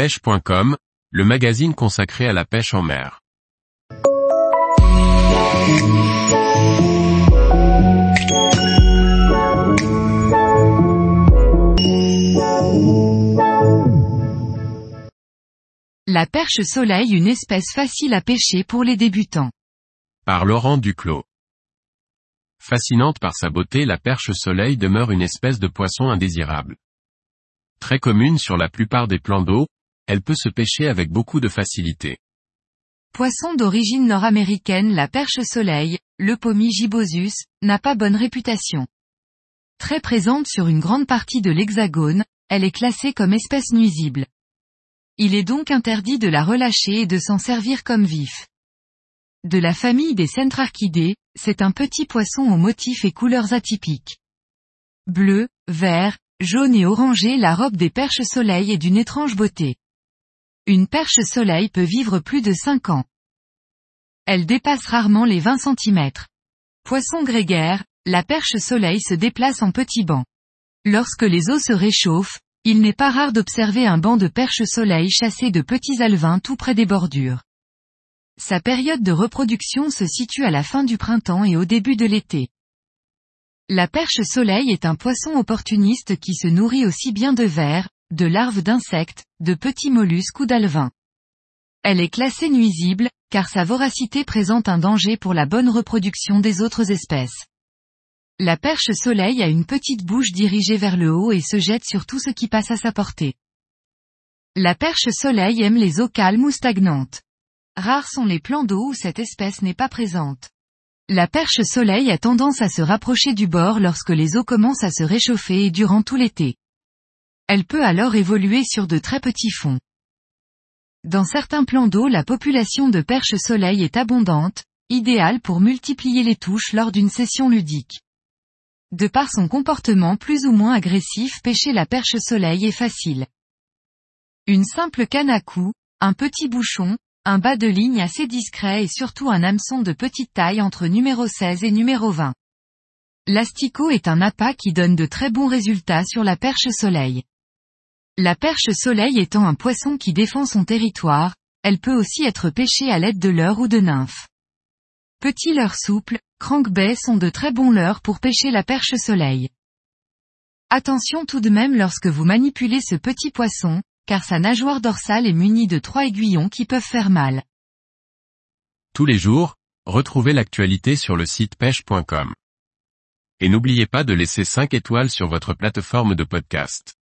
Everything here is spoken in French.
pêche.com, le magazine consacré à la pêche en mer. La perche soleil une espèce facile à pêcher pour les débutants. Par Laurent Duclos. Fascinante par sa beauté, la perche soleil demeure une espèce de poisson indésirable. Très commune sur la plupart des plans d'eau, elle peut se pêcher avec beaucoup de facilité. Poisson d'origine nord-américaine, la perche soleil, le pommi gibosus, n'a pas bonne réputation. Très présente sur une grande partie de l'hexagone, elle est classée comme espèce nuisible. Il est donc interdit de la relâcher et de s'en servir comme vif. De la famille des Centrarchidés, c'est un petit poisson aux motifs et couleurs atypiques. Bleu, vert, jaune et orangé la robe des perches soleil est d'une étrange beauté. Une perche soleil peut vivre plus de 5 ans. Elle dépasse rarement les 20 cm. Poisson grégaire, la perche soleil se déplace en petits bancs. Lorsque les eaux se réchauffent, il n'est pas rare d'observer un banc de perche soleil chassé de petits alevins tout près des bordures. Sa période de reproduction se situe à la fin du printemps et au début de l'été. La perche soleil est un poisson opportuniste qui se nourrit aussi bien de vers, de larves d'insectes, de petits mollusques ou d'alevins. Elle est classée nuisible, car sa voracité présente un danger pour la bonne reproduction des autres espèces. La perche soleil a une petite bouche dirigée vers le haut et se jette sur tout ce qui passe à sa portée. La perche soleil aime les eaux calmes ou stagnantes. Rares sont les plans d'eau où cette espèce n'est pas présente. La perche soleil a tendance à se rapprocher du bord lorsque les eaux commencent à se réchauffer et durant tout l'été. Elle peut alors évoluer sur de très petits fonds. Dans certains plans d'eau la population de perches soleil est abondante, idéale pour multiplier les touches lors d'une session ludique. De par son comportement plus ou moins agressif pêcher la perche soleil est facile. Une simple canne à coups, un petit bouchon, un bas de ligne assez discret et surtout un hameçon de petite taille entre numéro 16 et numéro 20. L'asticot est un appât qui donne de très bons résultats sur la perche soleil. La perche soleil étant un poisson qui défend son territoire, elle peut aussi être pêchée à l'aide de leurres ou de nymphes. Petits leurres souples, crankbait sont de très bons leurres pour pêcher la perche soleil. Attention tout de même lorsque vous manipulez ce petit poisson, car sa nageoire dorsale est munie de trois aiguillons qui peuvent faire mal. Tous les jours, retrouvez l'actualité sur le site pêche.com. Et n'oubliez pas de laisser 5 étoiles sur votre plateforme de podcast.